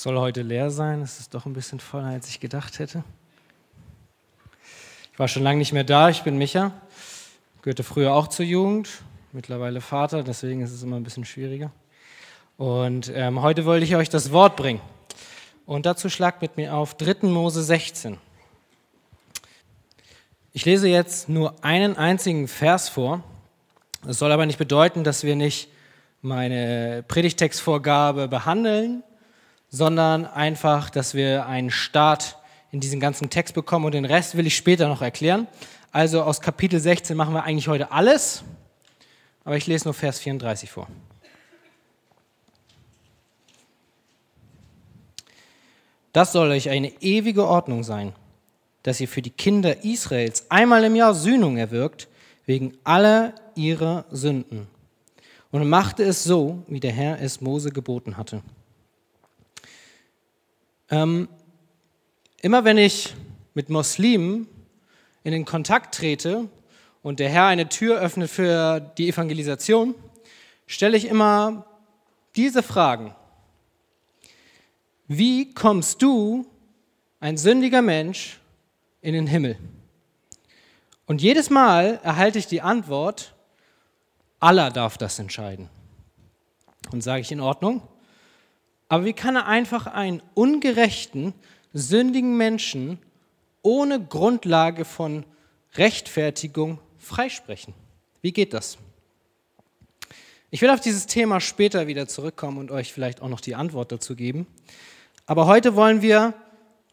Soll heute leer sein. Es ist doch ein bisschen voller, als ich gedacht hätte. Ich war schon lange nicht mehr da. Ich bin Micha. Gehörte früher auch zur Jugend. Mittlerweile Vater. Deswegen ist es immer ein bisschen schwieriger. Und ähm, heute wollte ich euch das Wort bringen. Und dazu schlagt mit mir auf 3. Mose 16. Ich lese jetzt nur einen einzigen Vers vor. Das soll aber nicht bedeuten, dass wir nicht meine Predigtextvorgabe behandeln, sondern einfach, dass wir einen Start in diesen ganzen Text bekommen und den Rest will ich später noch erklären. Also aus Kapitel 16 machen wir eigentlich heute alles, aber ich lese nur Vers 34 vor. Das soll euch eine ewige Ordnung sein, dass ihr für die Kinder Israels einmal im Jahr Sühnung erwirkt, wegen aller ihrer Sünden. Und machte es so, wie der Herr es Mose geboten hatte. Ähm, immer wenn ich mit Muslimen in den Kontakt trete und der Herr eine Tür öffnet für die Evangelisation, stelle ich immer diese Fragen. Wie kommst du, ein sündiger Mensch, in den Himmel? Und jedes Mal erhalte ich die Antwort, Allah darf das entscheiden. Und sage ich in Ordnung? Aber wie kann er einfach einen ungerechten, sündigen Menschen ohne Grundlage von Rechtfertigung freisprechen? Wie geht das? Ich will auf dieses Thema später wieder zurückkommen und euch vielleicht auch noch die Antwort dazu geben. Aber heute wollen wir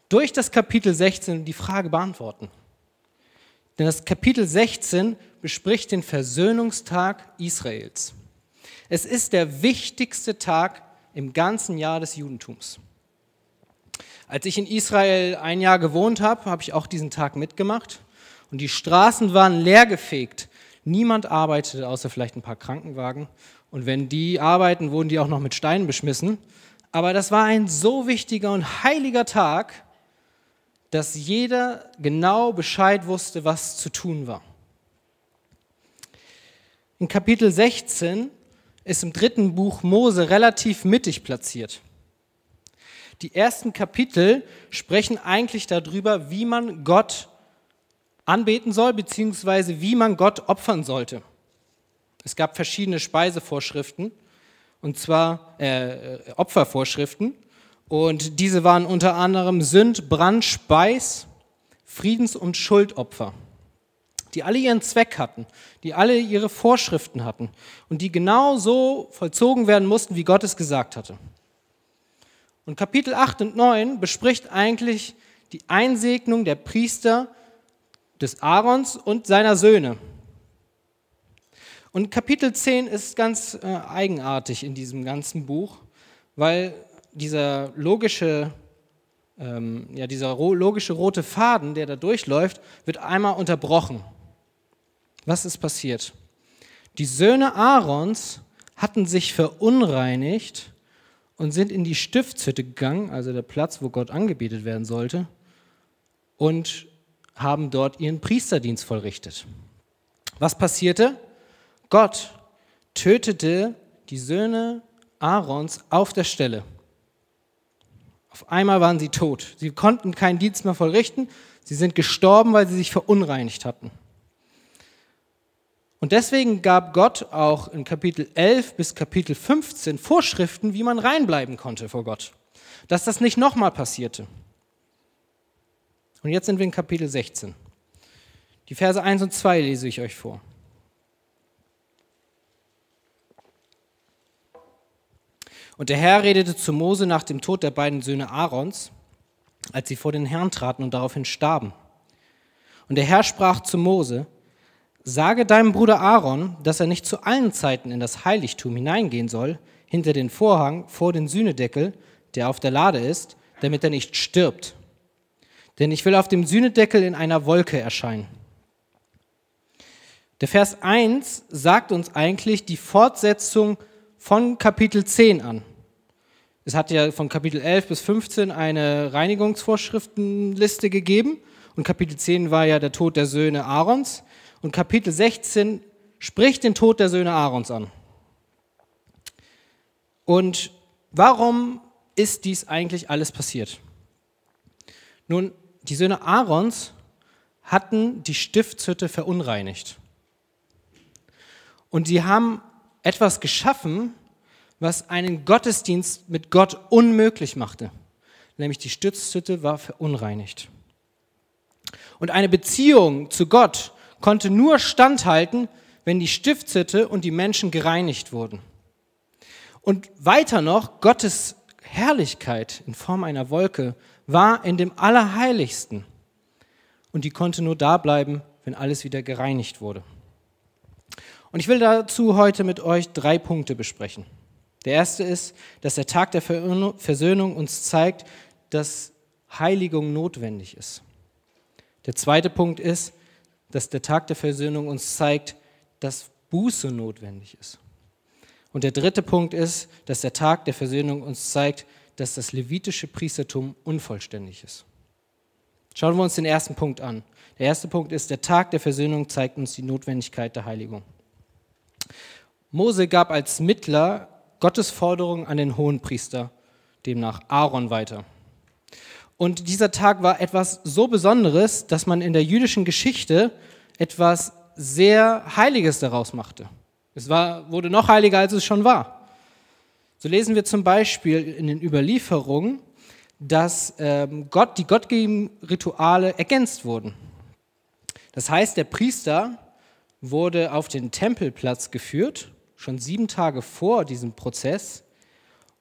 durch das Kapitel 16 die Frage beantworten. Denn das Kapitel 16 bespricht den Versöhnungstag Israels. Es ist der wichtigste Tag im ganzen Jahr des Judentums. Als ich in Israel ein Jahr gewohnt habe, habe ich auch diesen Tag mitgemacht und die Straßen waren leergefegt. Niemand arbeitete, außer vielleicht ein paar Krankenwagen. Und wenn die arbeiten, wurden die auch noch mit Steinen beschmissen. Aber das war ein so wichtiger und heiliger Tag, dass jeder genau Bescheid wusste, was zu tun war. In Kapitel 16 ist im dritten Buch Mose relativ mittig platziert. Die ersten Kapitel sprechen eigentlich darüber, wie man Gott anbeten soll, beziehungsweise wie man Gott opfern sollte. Es gab verschiedene Speisevorschriften, und zwar äh, Opfervorschriften. Und diese waren unter anderem Sünd, Brand, Speis, Friedens- und Schuldopfer die alle ihren Zweck hatten, die alle ihre Vorschriften hatten und die genau so vollzogen werden mussten, wie Gott es gesagt hatte. Und Kapitel 8 und 9 bespricht eigentlich die Einsegnung der Priester des Aarons und seiner Söhne. Und Kapitel 10 ist ganz äh, eigenartig in diesem ganzen Buch, weil dieser logische, ähm, ja, dieser logische rote Faden, der da durchläuft, wird einmal unterbrochen. Was ist passiert? Die Söhne Aarons hatten sich verunreinigt und sind in die Stiftshütte gegangen, also der Platz, wo Gott angebetet werden sollte, und haben dort ihren Priesterdienst vollrichtet. Was passierte? Gott tötete die Söhne Aarons auf der Stelle. Auf einmal waren sie tot. Sie konnten keinen Dienst mehr vollrichten. Sie sind gestorben, weil sie sich verunreinigt hatten. Und deswegen gab Gott auch in Kapitel 11 bis Kapitel 15 Vorschriften, wie man reinbleiben konnte vor Gott. Dass das nicht nochmal passierte. Und jetzt sind wir in Kapitel 16. Die Verse 1 und 2 lese ich euch vor. Und der Herr redete zu Mose nach dem Tod der beiden Söhne Aarons, als sie vor den Herrn traten und daraufhin starben. Und der Herr sprach zu Mose, Sage deinem Bruder Aaron, dass er nicht zu allen Zeiten in das Heiligtum hineingehen soll, hinter den Vorhang vor den Sühnedeckel, der auf der Lade ist, damit er nicht stirbt. Denn ich will auf dem Sühnedeckel in einer Wolke erscheinen. Der Vers 1 sagt uns eigentlich die Fortsetzung von Kapitel 10 an. Es hat ja von Kapitel 11 bis 15 eine Reinigungsvorschriftenliste gegeben und Kapitel 10 war ja der Tod der Söhne Aarons. Und Kapitel 16 spricht den Tod der Söhne Aarons an. Und warum ist dies eigentlich alles passiert? Nun, die Söhne Aarons hatten die Stiftshütte verunreinigt. Und sie haben etwas geschaffen, was einen Gottesdienst mit Gott unmöglich machte. Nämlich die Stiftshütte war verunreinigt. Und eine Beziehung zu Gott konnte nur standhalten, wenn die Stiftshütte und die Menschen gereinigt wurden. Und weiter noch, Gottes Herrlichkeit in Form einer Wolke war in dem Allerheiligsten. Und die konnte nur da bleiben, wenn alles wieder gereinigt wurde. Und ich will dazu heute mit euch drei Punkte besprechen. Der erste ist, dass der Tag der Versöhnung uns zeigt, dass Heiligung notwendig ist. Der zweite Punkt ist, dass der Tag der Versöhnung uns zeigt, dass Buße notwendig ist. Und der dritte Punkt ist, dass der Tag der Versöhnung uns zeigt, dass das levitische Priestertum unvollständig ist. Schauen wir uns den ersten Punkt an. Der erste Punkt ist, der Tag der Versöhnung zeigt uns die Notwendigkeit der Heiligung. Mose gab als Mittler Gottes Forderung an den Hohenpriester, demnach Aaron, weiter. Und dieser Tag war etwas so Besonderes, dass man in der jüdischen Geschichte etwas sehr Heiliges daraus machte. Es war, wurde noch heiliger, als es schon war. So lesen wir zum Beispiel in den Überlieferungen, dass ähm, Gott, die gottgegebenen Rituale ergänzt wurden. Das heißt, der Priester wurde auf den Tempelplatz geführt, schon sieben Tage vor diesem Prozess,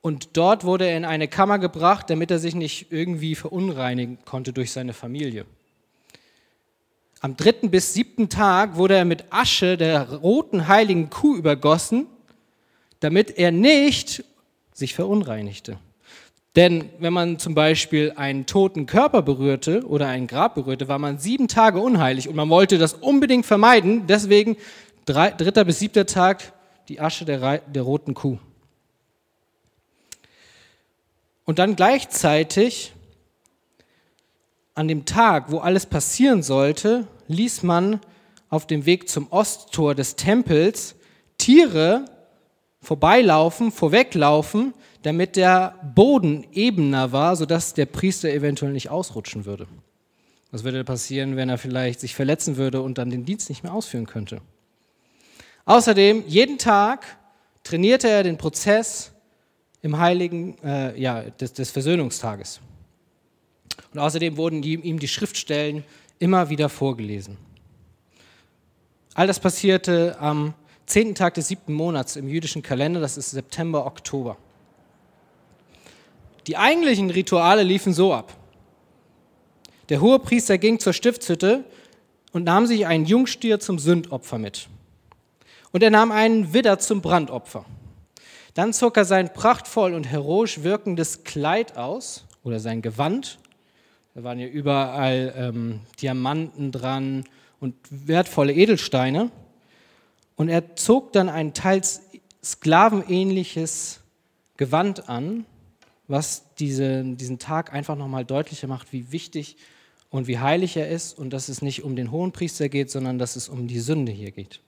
und dort wurde er in eine Kammer gebracht, damit er sich nicht irgendwie verunreinigen konnte durch seine Familie. Am dritten bis siebten Tag wurde er mit Asche der roten heiligen Kuh übergossen, damit er nicht sich verunreinigte. Denn wenn man zum Beispiel einen toten Körper berührte oder ein Grab berührte, war man sieben Tage unheilig und man wollte das unbedingt vermeiden. Deswegen drei, dritter bis siebter Tag die Asche der, der roten Kuh. Und dann gleichzeitig an dem Tag, wo alles passieren sollte, ließ man auf dem Weg zum Osttor des Tempels Tiere vorbeilaufen, vorweglaufen, damit der Boden ebener war, sodass der Priester eventuell nicht ausrutschen würde. Was würde passieren, wenn er vielleicht sich verletzen würde und dann den Dienst nicht mehr ausführen könnte? Außerdem, jeden Tag trainierte er den Prozess im heiligen, äh, ja, des, des Versöhnungstages. Und außerdem wurden die, ihm die Schriftstellen immer wieder vorgelesen. All das passierte am zehnten Tag des siebten Monats im jüdischen Kalender, das ist September, Oktober. Die eigentlichen Rituale liefen so ab. Der hohe Priester ging zur Stiftshütte und nahm sich einen Jungstier zum Sündopfer mit. Und er nahm einen Widder zum Brandopfer. Dann zog er sein prachtvoll und heroisch wirkendes Kleid aus oder sein Gewand. Da waren ja überall ähm, Diamanten dran und wertvolle Edelsteine. Und er zog dann ein teils sklavenähnliches Gewand an, was diese, diesen Tag einfach nochmal deutlicher macht, wie wichtig und wie heilig er ist und dass es nicht um den hohen Priester geht, sondern dass es um die Sünde hier geht.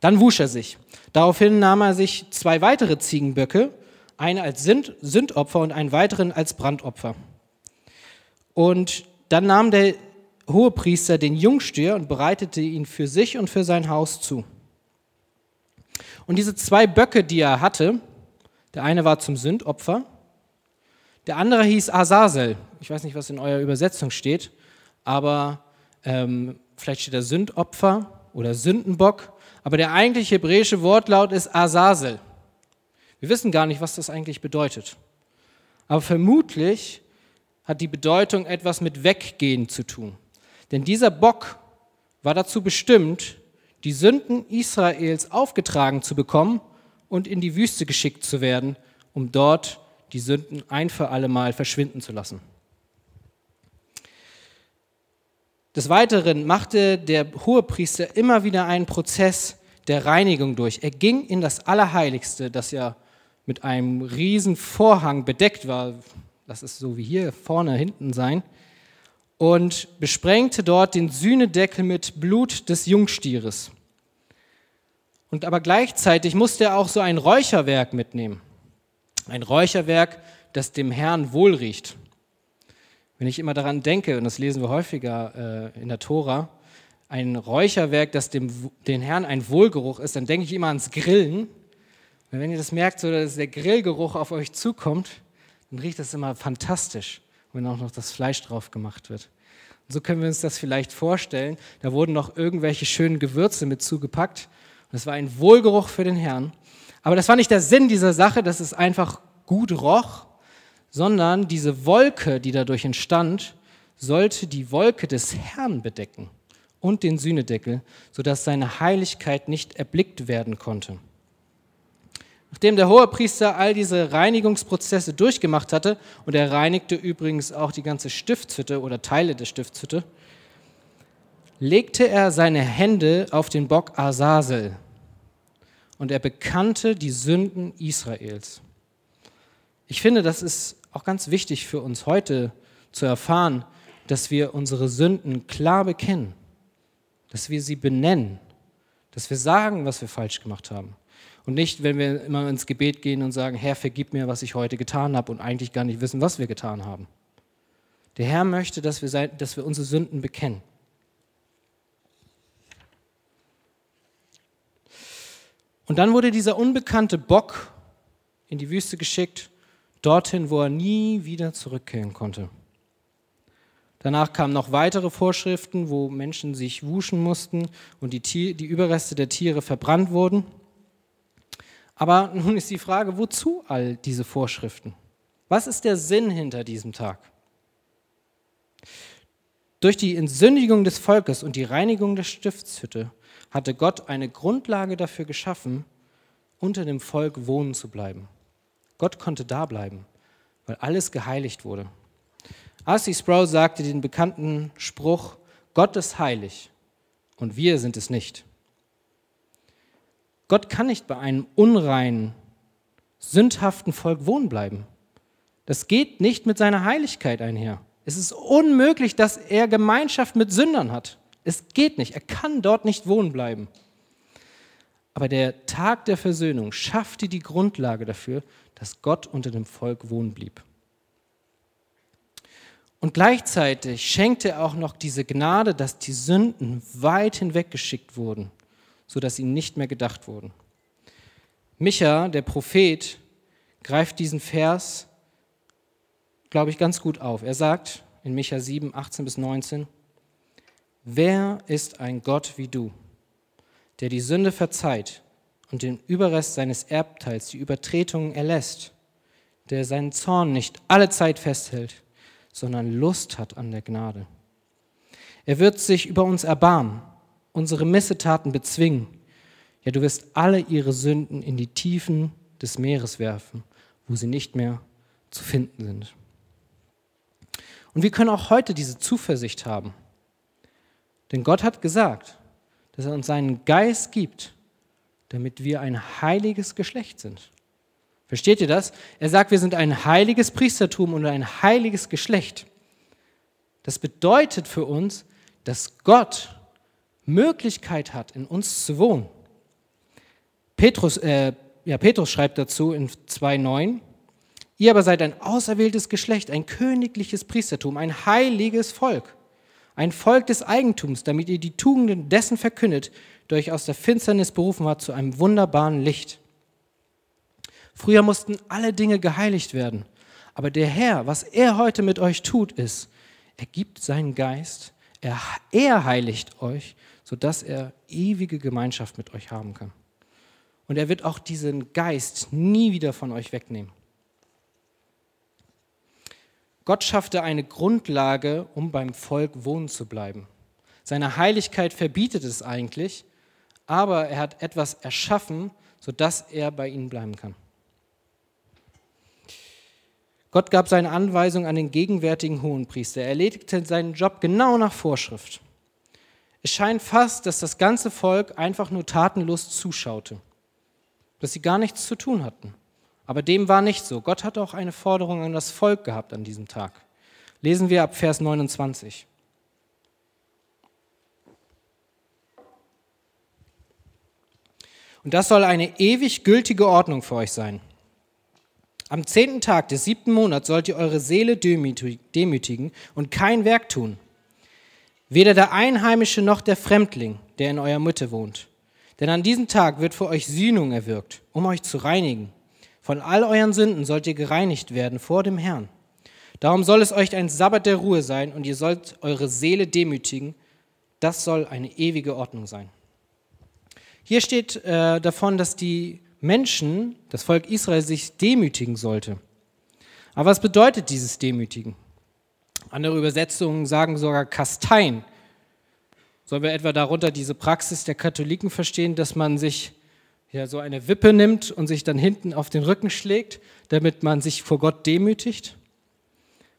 Dann wusch er sich. Daraufhin nahm er sich zwei weitere Ziegenböcke, einen als Sündopfer und einen weiteren als Brandopfer. Und dann nahm der Hohepriester den Jungstier und bereitete ihn für sich und für sein Haus zu. Und diese zwei Böcke, die er hatte, der eine war zum Sündopfer, der andere hieß Azazel. Ich weiß nicht, was in eurer Übersetzung steht, aber ähm, vielleicht steht da Sündopfer oder Sündenbock aber der eigentliche hebräische Wortlaut ist Azazel. Wir wissen gar nicht, was das eigentlich bedeutet. Aber vermutlich hat die Bedeutung etwas mit Weggehen zu tun. Denn dieser Bock war dazu bestimmt, die Sünden Israels aufgetragen zu bekommen und in die Wüste geschickt zu werden, um dort die Sünden ein für alle Mal verschwinden zu lassen. Des Weiteren machte der Hohepriester immer wieder einen Prozess der Reinigung durch. Er ging in das Allerheiligste, das ja mit einem riesen Vorhang bedeckt war. Das ist so wie hier vorne, hinten sein. Und besprengte dort den Sühnedeckel mit Blut des Jungstieres. Und aber gleichzeitig musste er auch so ein Räucherwerk mitnehmen. Ein Räucherwerk, das dem Herrn wohlriecht. Wenn ich immer daran denke, und das lesen wir häufiger äh, in der Tora, ein Räucherwerk, das dem den Herrn ein Wohlgeruch ist, dann denke ich immer ans Grillen. Und wenn ihr das merkt, so dass der Grillgeruch auf euch zukommt, dann riecht das immer fantastisch, wenn auch noch das Fleisch drauf gemacht wird. Und so können wir uns das vielleicht vorstellen. Da wurden noch irgendwelche schönen Gewürze mit zugepackt. Und es war ein Wohlgeruch für den Herrn. Aber das war nicht der Sinn dieser Sache, dass es einfach gut roch, sondern diese Wolke, die dadurch entstand, sollte die Wolke des Herrn bedecken und den Sühnedeckel, sodass seine Heiligkeit nicht erblickt werden konnte. Nachdem der Hohepriester all diese Reinigungsprozesse durchgemacht hatte, und er reinigte übrigens auch die ganze Stiftshütte oder Teile der Stiftshütte, legte er seine Hände auf den Bock Asasel und er bekannte die Sünden Israels. Ich finde, das ist auch ganz wichtig für uns heute zu erfahren, dass wir unsere Sünden klar bekennen dass wir sie benennen, dass wir sagen, was wir falsch gemacht haben. Und nicht, wenn wir immer ins Gebet gehen und sagen, Herr, vergib mir, was ich heute getan habe und eigentlich gar nicht wissen, was wir getan haben. Der Herr möchte, dass wir, dass wir unsere Sünden bekennen. Und dann wurde dieser unbekannte Bock in die Wüste geschickt, dorthin, wo er nie wieder zurückkehren konnte. Danach kamen noch weitere Vorschriften, wo Menschen sich wuschen mussten und die, Tier, die Überreste der Tiere verbrannt wurden. Aber nun ist die Frage, wozu all diese Vorschriften? Was ist der Sinn hinter diesem Tag? Durch die Entsündigung des Volkes und die Reinigung der Stiftshütte hatte Gott eine Grundlage dafür geschaffen, unter dem Volk wohnen zu bleiben. Gott konnte da bleiben, weil alles geheiligt wurde. R.C. Sproul sagte den bekannten Spruch, Gott ist heilig und wir sind es nicht. Gott kann nicht bei einem unreinen, sündhaften Volk wohnen bleiben. Das geht nicht mit seiner Heiligkeit einher. Es ist unmöglich, dass er Gemeinschaft mit Sündern hat. Es geht nicht. Er kann dort nicht wohnen bleiben. Aber der Tag der Versöhnung schaffte die Grundlage dafür, dass Gott unter dem Volk wohnen blieb. Und gleichzeitig schenkte er auch noch diese Gnade, dass die Sünden weit hinweggeschickt wurden, sodass ihnen nicht mehr gedacht wurden. Micha, der Prophet, greift diesen Vers, glaube ich, ganz gut auf. Er sagt in Micha 7, 18 bis 19, Wer ist ein Gott wie du, der die Sünde verzeiht und den Überrest seines Erbteils, die Übertretungen erlässt, der seinen Zorn nicht alle Zeit festhält, sondern Lust hat an der Gnade. Er wird sich über uns erbarmen, unsere Missetaten bezwingen. Ja, du wirst alle ihre Sünden in die Tiefen des Meeres werfen, wo sie nicht mehr zu finden sind. Und wir können auch heute diese Zuversicht haben. Denn Gott hat gesagt, dass er uns seinen Geist gibt, damit wir ein heiliges Geschlecht sind. Versteht ihr das? Er sagt, wir sind ein heiliges Priestertum und ein heiliges Geschlecht. Das bedeutet für uns, dass Gott Möglichkeit hat, in uns zu wohnen. Petrus, äh, ja, Petrus schreibt dazu in 2,9, ihr aber seid ein auserwähltes Geschlecht, ein königliches Priestertum, ein heiliges Volk, ein Volk des Eigentums, damit ihr die Tugenden dessen verkündet, der euch aus der Finsternis berufen hat zu einem wunderbaren Licht. Früher mussten alle Dinge geheiligt werden. Aber der Herr, was er heute mit euch tut, ist, er gibt seinen Geist, er, er heiligt euch, sodass er ewige Gemeinschaft mit euch haben kann. Und er wird auch diesen Geist nie wieder von euch wegnehmen. Gott schaffte eine Grundlage, um beim Volk wohnen zu bleiben. Seine Heiligkeit verbietet es eigentlich, aber er hat etwas erschaffen, sodass er bei ihnen bleiben kann. Gott gab seine Anweisung an den gegenwärtigen Hohenpriester. Er erledigte seinen Job genau nach Vorschrift. Es scheint fast, dass das ganze Volk einfach nur tatenlos zuschaute, dass sie gar nichts zu tun hatten. Aber dem war nicht so. Gott hat auch eine Forderung an das Volk gehabt an diesem Tag. Lesen wir ab Vers 29. Und das soll eine ewig gültige Ordnung für euch sein. Am zehnten Tag des siebten Monats sollt ihr eure Seele demütigen und kein Werk tun. Weder der Einheimische noch der Fremdling, der in eurer Mitte wohnt. Denn an diesem Tag wird für euch Sühnung erwirkt, um euch zu reinigen. Von all euren Sünden sollt ihr gereinigt werden vor dem Herrn. Darum soll es euch ein Sabbat der Ruhe sein und ihr sollt eure Seele demütigen. Das soll eine ewige Ordnung sein. Hier steht äh, davon, dass die Menschen, das Volk Israel, sich demütigen sollte. Aber was bedeutet dieses Demütigen? Andere Übersetzungen sagen sogar Kastein. Sollen wir etwa darunter diese Praxis der Katholiken verstehen, dass man sich ja so eine Wippe nimmt und sich dann hinten auf den Rücken schlägt, damit man sich vor Gott demütigt?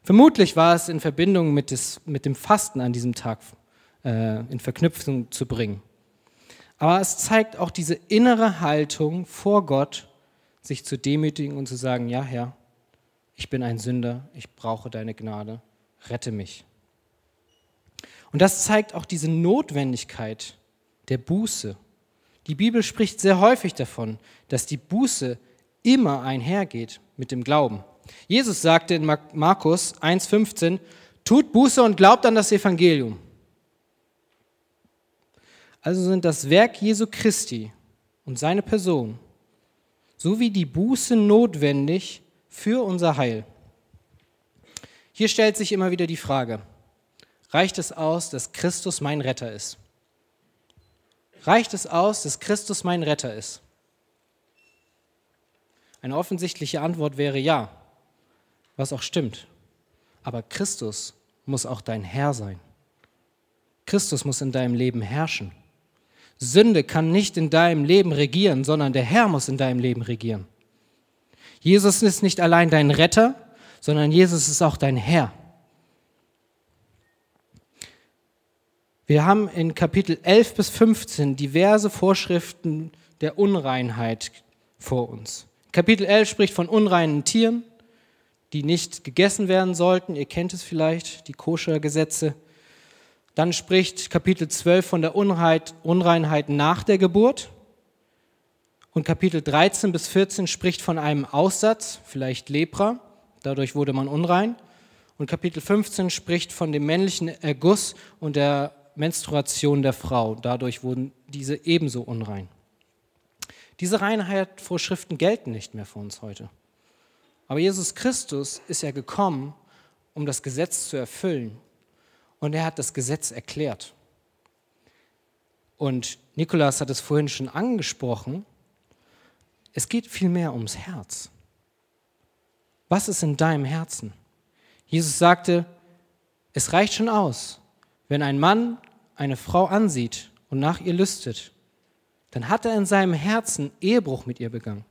Vermutlich war es in Verbindung mit, des, mit dem Fasten an diesem Tag äh, in Verknüpfung zu bringen. Aber es zeigt auch diese innere Haltung vor Gott, sich zu demütigen und zu sagen, ja Herr, ich bin ein Sünder, ich brauche deine Gnade, rette mich. Und das zeigt auch diese Notwendigkeit der Buße. Die Bibel spricht sehr häufig davon, dass die Buße immer einhergeht mit dem Glauben. Jesus sagte in Markus 1,15, tut Buße und glaubt an das Evangelium. Also sind das Werk Jesu Christi und seine Person sowie die Buße notwendig für unser Heil. Hier stellt sich immer wieder die Frage, reicht es aus, dass Christus mein Retter ist? Reicht es aus, dass Christus mein Retter ist? Eine offensichtliche Antwort wäre ja was auch stimmt. Aber Christus muss auch dein Herr sein. Christus muss in deinem Leben herrschen. Sünde kann nicht in deinem Leben regieren, sondern der Herr muss in deinem Leben regieren. Jesus ist nicht allein dein Retter, sondern Jesus ist auch dein Herr. Wir haben in Kapitel 11 bis 15 diverse Vorschriften der Unreinheit vor uns. Kapitel 11 spricht von unreinen Tieren, die nicht gegessen werden sollten. Ihr kennt es vielleicht, die Koscher-Gesetze. Dann spricht Kapitel 12 von der Unreinheit, Unreinheit nach der Geburt. Und Kapitel 13 bis 14 spricht von einem Aussatz, vielleicht Lepra, dadurch wurde man unrein. Und Kapitel 15 spricht von dem männlichen Erguss und der Menstruation der Frau, dadurch wurden diese ebenso unrein. Diese Reinheitsvorschriften gelten nicht mehr für uns heute. Aber Jesus Christus ist ja gekommen, um das Gesetz zu erfüllen. Und er hat das Gesetz erklärt. Und Nikolas hat es vorhin schon angesprochen. Es geht vielmehr ums Herz. Was ist in deinem Herzen? Jesus sagte, es reicht schon aus, wenn ein Mann eine Frau ansieht und nach ihr lüstet, dann hat er in seinem Herzen Ehebruch mit ihr begangen.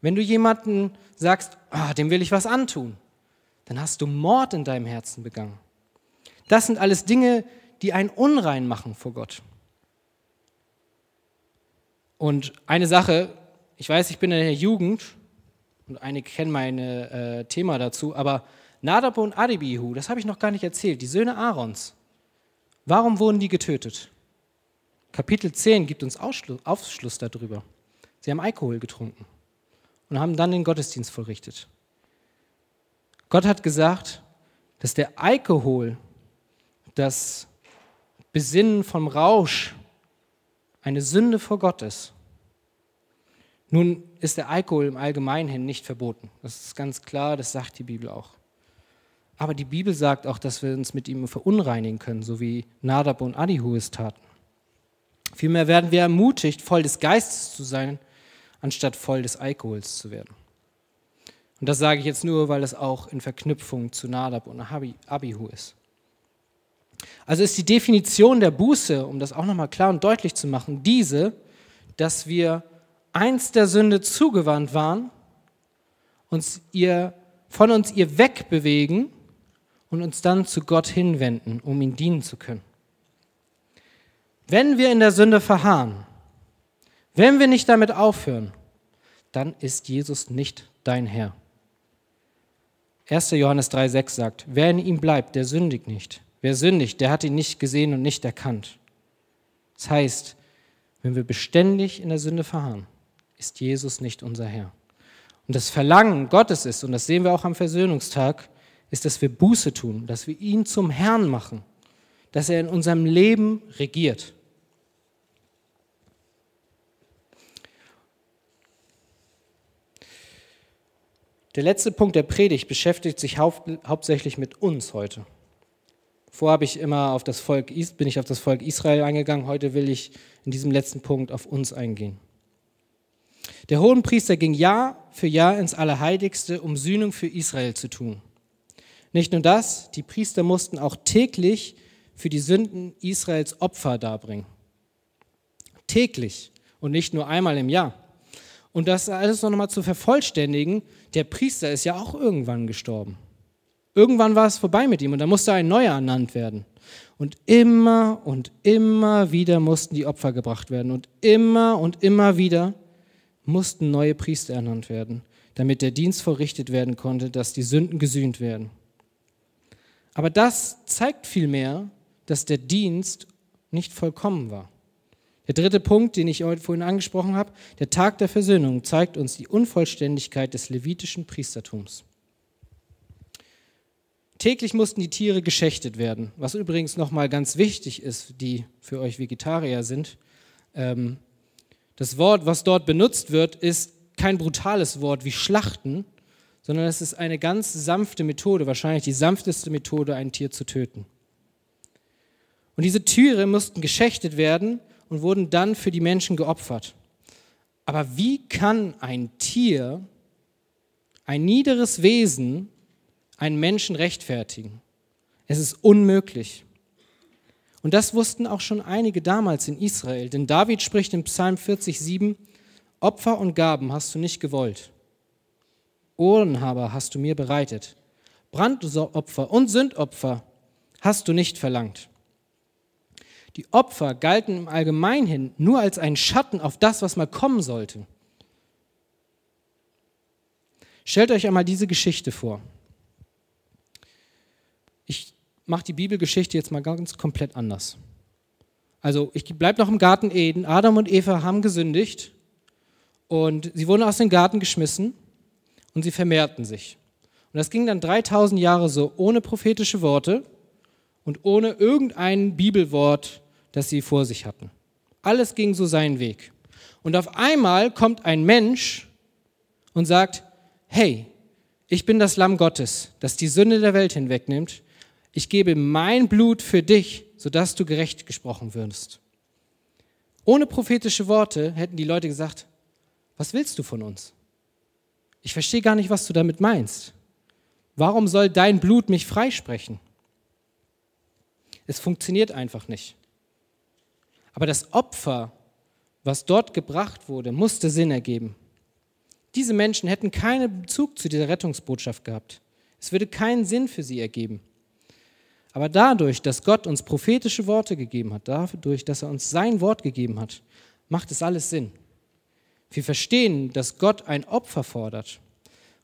Wenn du jemanden sagst, ah, dem will ich was antun, dann hast du Mord in deinem Herzen begangen. Das sind alles Dinge, die einen unrein machen vor Gott. Und eine Sache, ich weiß, ich bin in der Jugend und einige kennen mein äh, Thema dazu, aber Nadab und Adibihu, das habe ich noch gar nicht erzählt, die Söhne Aarons. Warum wurden die getötet? Kapitel 10 gibt uns Aufschluss darüber. Sie haben Alkohol getrunken und haben dann den Gottesdienst vollrichtet. Gott hat gesagt, dass der Alkohol, das Besinnen vom Rausch, eine Sünde vor Gott ist. Nun ist der Alkohol im Allgemeinen nicht verboten. Das ist ganz klar, das sagt die Bibel auch. Aber die Bibel sagt auch, dass wir uns mit ihm verunreinigen können, so wie Nadab und Adihu es taten. Vielmehr werden wir ermutigt, voll des Geistes zu sein anstatt voll des Alkohols zu werden. Und das sage ich jetzt nur, weil es auch in Verknüpfung zu Nadab und Abihu ist. Also ist die Definition der Buße, um das auch nochmal klar und deutlich zu machen, diese, dass wir einst der Sünde zugewandt waren, uns ihr, von uns ihr wegbewegen und uns dann zu Gott hinwenden, um ihm dienen zu können. Wenn wir in der Sünde verharren, wenn wir nicht damit aufhören, dann ist Jesus nicht dein Herr. 1. Johannes 3,6 sagt: Wer in ihm bleibt, der sündigt nicht. Wer sündigt, der hat ihn nicht gesehen und nicht erkannt. Das heißt, wenn wir beständig in der Sünde verharren, ist Jesus nicht unser Herr. und das Verlangen Gottes ist, und das sehen wir auch am Versöhnungstag, ist, dass wir Buße tun, dass wir ihn zum Herrn machen, dass er in unserem Leben regiert. Der letzte Punkt der Predigt beschäftigt sich hau hauptsächlich mit uns heute. Vorher habe ich immer auf das Volk, bin ich auf das Volk Israel eingegangen, heute will ich in diesem letzten Punkt auf uns eingehen. Der Hohenpriester ging Jahr für Jahr ins Allerheiligste, um Sühnung für Israel zu tun. Nicht nur das, die Priester mussten auch täglich für die Sünden Israels Opfer darbringen. Täglich und nicht nur einmal im Jahr. Und das alles noch einmal zu vervollständigen, der Priester ist ja auch irgendwann gestorben. Irgendwann war es vorbei mit ihm und da musste ein neuer ernannt werden. Und immer und immer wieder mussten die Opfer gebracht werden und immer und immer wieder mussten neue Priester ernannt werden, damit der Dienst verrichtet werden konnte, dass die Sünden gesühnt werden. Aber das zeigt vielmehr, dass der Dienst nicht vollkommen war. Der dritte Punkt, den ich heute vorhin angesprochen habe, der Tag der Versöhnung, zeigt uns die Unvollständigkeit des levitischen Priestertums. Täglich mussten die Tiere geschächtet werden, was übrigens nochmal ganz wichtig ist, die für euch Vegetarier sind. Ähm, das Wort, was dort benutzt wird, ist kein brutales Wort wie Schlachten, sondern es ist eine ganz sanfte Methode, wahrscheinlich die sanfteste Methode, ein Tier zu töten. Und diese Tiere mussten geschächtet werden und wurden dann für die Menschen geopfert. Aber wie kann ein Tier, ein niederes Wesen, einen Menschen rechtfertigen? Es ist unmöglich. Und das wussten auch schon einige damals in Israel, denn David spricht in Psalm 40,7: Opfer und Gaben hast du nicht gewollt. Ohrenhaber hast du mir bereitet. Brandopfer und Sündopfer hast du nicht verlangt. Die Opfer galten im Allgemeinen nur als ein Schatten auf das, was mal kommen sollte. Stellt euch einmal diese Geschichte vor. Ich mache die Bibelgeschichte jetzt mal ganz komplett anders. Also ich bleibe noch im Garten Eden. Adam und Eva haben gesündigt und sie wurden aus dem Garten geschmissen und sie vermehrten sich. Und das ging dann 3000 Jahre so, ohne prophetische Worte und ohne irgendein Bibelwort das sie vor sich hatten. Alles ging so seinen Weg. Und auf einmal kommt ein Mensch und sagt, hey, ich bin das Lamm Gottes, das die Sünde der Welt hinwegnimmt. Ich gebe mein Blut für dich, sodass du gerecht gesprochen wirst. Ohne prophetische Worte hätten die Leute gesagt, was willst du von uns? Ich verstehe gar nicht, was du damit meinst. Warum soll dein Blut mich freisprechen? Es funktioniert einfach nicht. Aber das Opfer, was dort gebracht wurde, musste Sinn ergeben. Diese Menschen hätten keinen Bezug zu dieser Rettungsbotschaft gehabt. Es würde keinen Sinn für sie ergeben. Aber dadurch, dass Gott uns prophetische Worte gegeben hat, dadurch, dass er uns sein Wort gegeben hat, macht es alles Sinn. Wir verstehen, dass Gott ein Opfer fordert.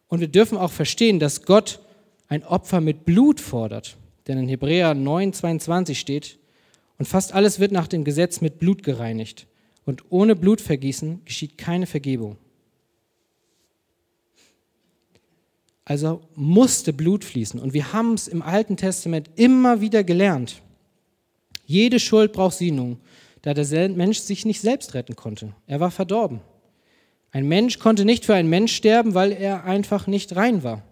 Und wir dürfen auch verstehen, dass Gott ein Opfer mit Blut fordert. Denn in Hebräer 9, 22 steht, und fast alles wird nach dem Gesetz mit Blut gereinigt. Und ohne Blutvergießen geschieht keine Vergebung. Also musste Blut fließen. Und wir haben es im Alten Testament immer wieder gelernt. Jede Schuld braucht Sühnung, da der Mensch sich nicht selbst retten konnte. Er war verdorben. Ein Mensch konnte nicht für einen Mensch sterben, weil er einfach nicht rein war.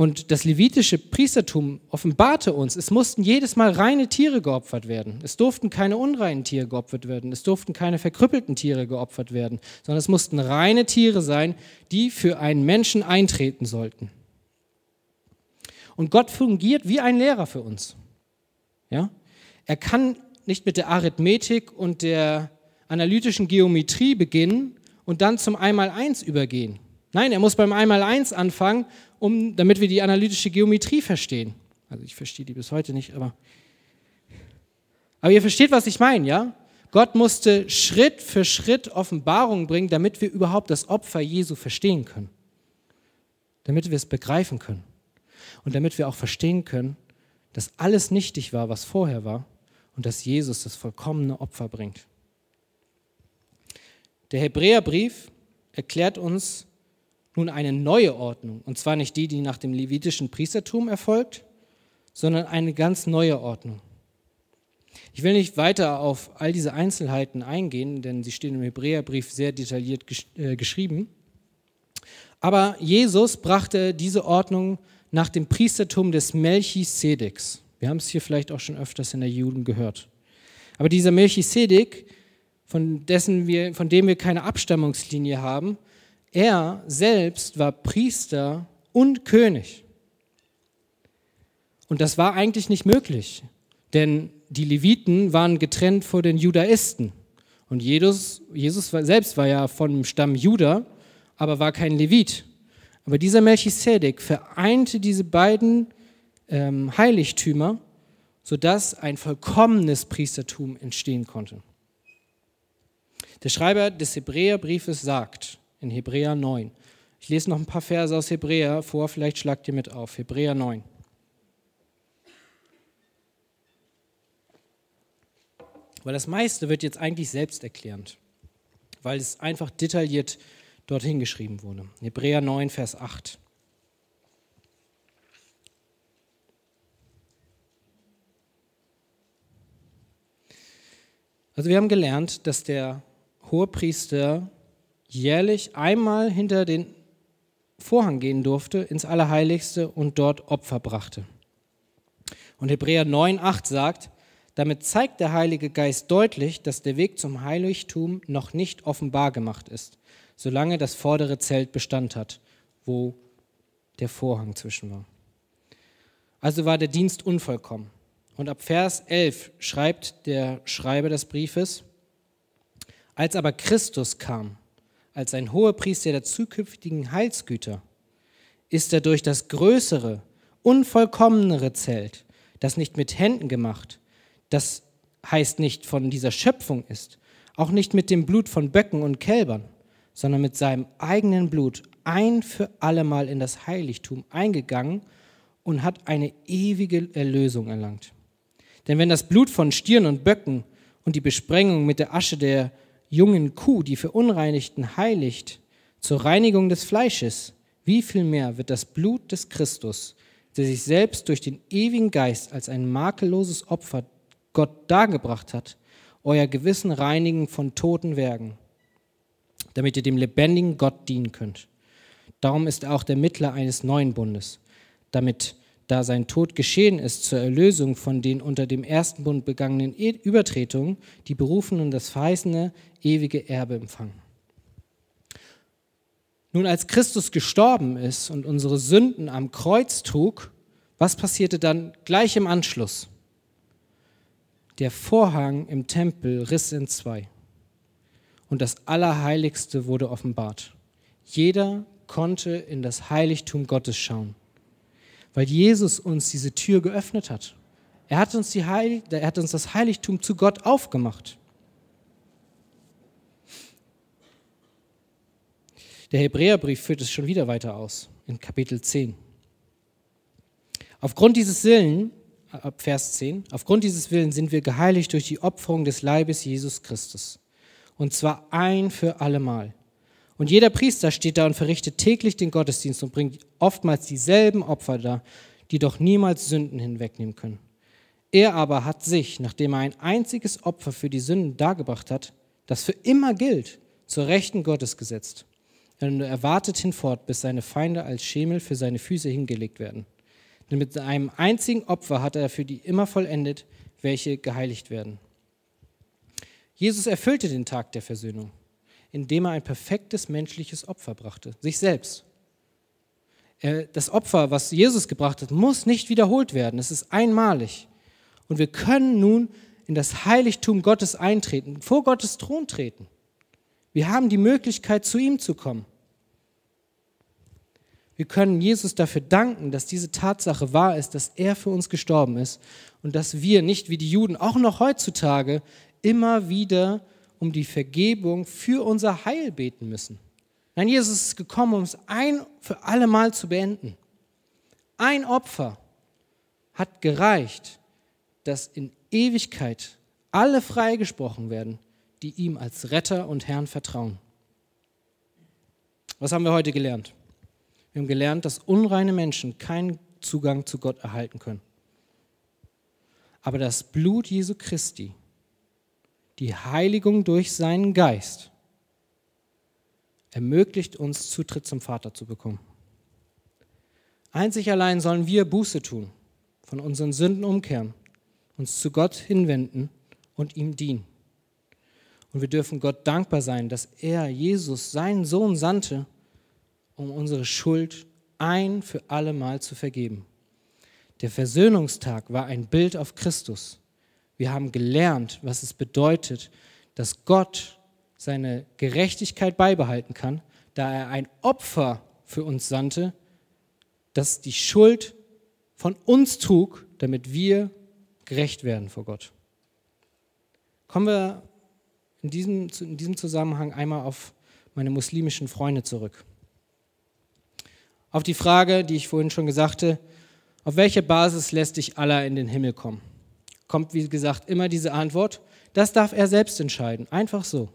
Und das levitische Priestertum offenbarte uns, es mussten jedes Mal reine Tiere geopfert werden. Es durften keine unreinen Tiere geopfert werden. Es durften keine verkrüppelten Tiere geopfert werden, sondern es mussten reine Tiere sein, die für einen Menschen eintreten sollten. Und Gott fungiert wie ein Lehrer für uns. Ja? Er kann nicht mit der Arithmetik und der analytischen Geometrie beginnen und dann zum Einmaleins übergehen. Nein, er muss beim Einmaleins anfangen um, damit wir die analytische Geometrie verstehen. Also ich verstehe die bis heute nicht, aber. Aber ihr versteht, was ich meine, ja? Gott musste Schritt für Schritt Offenbarungen bringen, damit wir überhaupt das Opfer Jesu verstehen können. Damit wir es begreifen können. Und damit wir auch verstehen können, dass alles nichtig war, was vorher war, und dass Jesus das vollkommene Opfer bringt. Der Hebräerbrief erklärt uns nun eine neue Ordnung. Und zwar nicht die, die nach dem levitischen Priestertum erfolgt, sondern eine ganz neue Ordnung. Ich will nicht weiter auf all diese Einzelheiten eingehen, denn sie stehen im Hebräerbrief sehr detailliert gesch äh, geschrieben. Aber Jesus brachte diese Ordnung nach dem Priestertum des Melchisedeks. Wir haben es hier vielleicht auch schon öfters in der Juden gehört. Aber dieser Melchisedek, von, dessen wir, von dem wir keine Abstammungslinie haben, er selbst war Priester und König. Und das war eigentlich nicht möglich, denn die Leviten waren getrennt vor den Judaisten. Und Jesus, Jesus selbst war ja vom Stamm Juda, aber war kein Levit. Aber dieser Melchisedek vereinte diese beiden ähm, Heiligtümer, sodass ein vollkommenes Priestertum entstehen konnte. Der Schreiber des Hebräerbriefes sagt in Hebräer 9, ich lese noch ein paar Verse aus Hebräer vor, vielleicht schlagt ihr mit auf, Hebräer 9. Weil das meiste wird jetzt eigentlich selbsterklärend, weil es einfach detailliert dorthin geschrieben wurde. Hebräer 9, Vers 8. Also wir haben gelernt, dass der Hohepriester jährlich einmal hinter den Vorhang gehen durfte ins Allerheiligste und dort Opfer brachte. Und Hebräer 9, 8 sagt, damit zeigt der Heilige Geist deutlich, dass der Weg zum Heiligtum noch nicht offenbar gemacht ist solange das vordere Zelt Bestand hat, wo der Vorhang zwischen war. Also war der Dienst unvollkommen. Und ab Vers 11 schreibt der Schreiber des Briefes, als aber Christus kam, als ein hoher Priester der zukünftigen Heilsgüter, ist er durch das größere, unvollkommenere Zelt, das nicht mit Händen gemacht, das heißt nicht von dieser Schöpfung ist, auch nicht mit dem Blut von Böcken und Kälbern, sondern mit seinem eigenen Blut ein für allemal in das Heiligtum eingegangen und hat eine ewige Erlösung erlangt. Denn wenn das Blut von Stieren und Böcken und die Besprengung mit der Asche der jungen Kuh die Verunreinigten heiligt zur Reinigung des Fleisches, wie viel mehr wird das Blut des Christus, der sich selbst durch den ewigen Geist als ein makelloses Opfer Gott dargebracht hat, euer Gewissen reinigen von toten Werken damit ihr dem lebendigen Gott dienen könnt. Darum ist er auch der Mittler eines neuen Bundes, damit, da sein Tod geschehen ist zur Erlösung von den unter dem ersten Bund begangenen e- Übertretungen, die Berufenen das verheißene ewige Erbe empfangen. Nun, als Christus gestorben ist und unsere Sünden am Kreuz trug, was passierte dann gleich im Anschluss? Der Vorhang im Tempel riss in zwei und das Allerheiligste wurde offenbart. Jeder konnte in das Heiligtum Gottes schauen, weil Jesus uns diese Tür geöffnet hat. Er hat uns, die Heil er hat uns das Heiligtum zu Gott aufgemacht. Der Hebräerbrief führt es schon wieder weiter aus, in Kapitel 10. Aufgrund dieses Willen, ab Vers 10, aufgrund dieses Willen sind wir geheiligt durch die Opferung des Leibes Jesus Christus und zwar ein für allemal. Und jeder Priester steht da und verrichtet täglich den Gottesdienst und bringt oftmals dieselben Opfer dar, die doch niemals Sünden hinwegnehmen können. Er aber hat sich, nachdem er ein einziges Opfer für die Sünden dargebracht hat, das für immer gilt, zur Rechten Gottes gesetzt. Und er wartet hinfort, bis seine Feinde als Schemel für seine Füße hingelegt werden. Denn mit einem einzigen Opfer hat er für die immer vollendet, welche geheiligt werden. Jesus erfüllte den Tag der Versöhnung, indem er ein perfektes menschliches Opfer brachte, sich selbst. Das Opfer, was Jesus gebracht hat, muss nicht wiederholt werden. Es ist einmalig. Und wir können nun in das Heiligtum Gottes eintreten, vor Gottes Thron treten. Wir haben die Möglichkeit, zu ihm zu kommen. Wir können Jesus dafür danken, dass diese Tatsache wahr ist, dass er für uns gestorben ist und dass wir nicht wie die Juden auch noch heutzutage immer wieder um die Vergebung für unser Heil beten müssen. Nein, Jesus ist gekommen, um es ein für alle Mal zu beenden. Ein Opfer hat gereicht, dass in Ewigkeit alle freigesprochen werden, die ihm als Retter und Herrn vertrauen. Was haben wir heute gelernt? Wir haben gelernt, dass unreine Menschen keinen Zugang zu Gott erhalten können. Aber das Blut Jesu Christi, die Heiligung durch seinen Geist, ermöglicht uns Zutritt zum Vater zu bekommen. Einzig allein sollen wir Buße tun, von unseren Sünden umkehren, uns zu Gott hinwenden und ihm dienen. Und wir dürfen Gott dankbar sein, dass er, Jesus, seinen Sohn sandte, um unsere Schuld ein für alle Mal zu vergeben. Der Versöhnungstag war ein Bild auf Christus. Wir haben gelernt, was es bedeutet, dass Gott seine Gerechtigkeit beibehalten kann, da er ein Opfer für uns sandte, das die Schuld von uns trug, damit wir gerecht werden vor Gott. Kommen wir in diesem, in diesem Zusammenhang einmal auf meine muslimischen Freunde zurück. Auf die Frage, die ich vorhin schon gesagt auf welche Basis lässt dich Allah in den Himmel kommen? Kommt, wie gesagt, immer diese Antwort, das darf er selbst entscheiden, einfach so.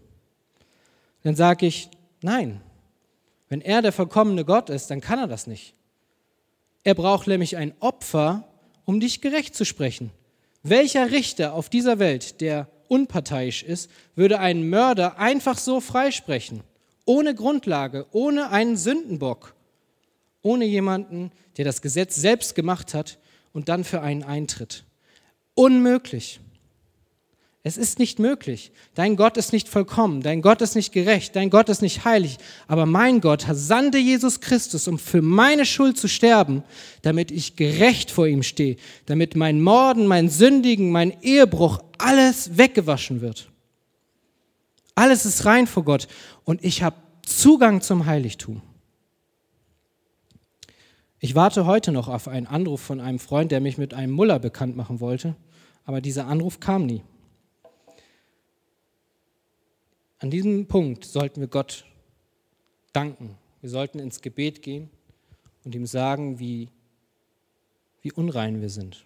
Dann sage ich, nein, wenn er der vollkommene Gott ist, dann kann er das nicht. Er braucht nämlich ein Opfer, um dich gerecht zu sprechen. Welcher Richter auf dieser Welt, der unparteiisch ist, würde einen Mörder einfach so freisprechen? Ohne Grundlage, ohne einen Sündenbock, ohne jemanden, der das Gesetz selbst gemacht hat und dann für einen eintritt. Unmöglich. Es ist nicht möglich. Dein Gott ist nicht vollkommen, dein Gott ist nicht gerecht, dein Gott ist nicht heilig. Aber mein Gott sandte Jesus Christus, um für meine Schuld zu sterben, damit ich gerecht vor ihm stehe, damit mein Morden, mein Sündigen, mein Ehebruch, alles weggewaschen wird. Alles ist rein vor Gott und ich habe Zugang zum Heiligtum. Ich warte heute noch auf einen Anruf von einem Freund, der mich mit einem Muller bekannt machen wollte, aber dieser Anruf kam nie. An diesem Punkt sollten wir Gott danken. Wir sollten ins Gebet gehen und ihm sagen, wie, wie unrein wir sind.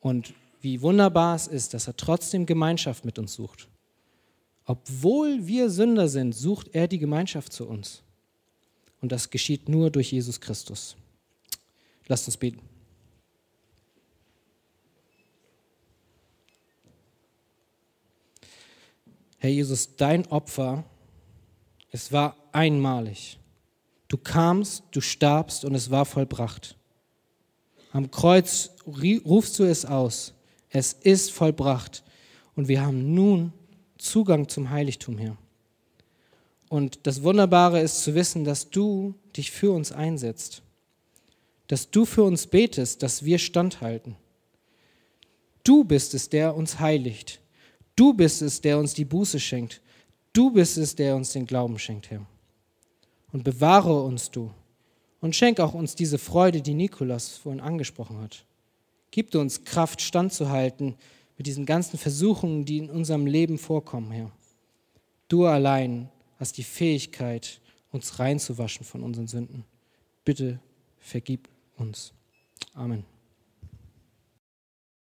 Und wie wunderbar es ist, dass er trotzdem Gemeinschaft mit uns sucht. Obwohl wir Sünder sind, sucht er die Gemeinschaft zu uns. Und das geschieht nur durch Jesus Christus. Lasst uns beten. Herr Jesus, dein Opfer, es war einmalig. Du kamst, du starbst und es war vollbracht. Am Kreuz rufst du es aus. Es ist vollbracht. Und wir haben nun Zugang zum Heiligtum hier. Und das Wunderbare ist zu wissen, dass du dich für uns einsetzt. Dass du für uns betest, dass wir standhalten. Du bist es, der uns heiligt. Du bist es, der uns die Buße schenkt. Du bist es, der uns den Glauben schenkt, Herr. Und bewahre uns du. Und schenk auch uns diese Freude, die Nikolas vorhin angesprochen hat. Gib uns Kraft, standzuhalten mit diesen ganzen Versuchungen, die in unserem Leben vorkommen, Herr. Du allein hast die Fähigkeit, uns reinzuwaschen von unseren Sünden. Bitte vergib uns. Amen.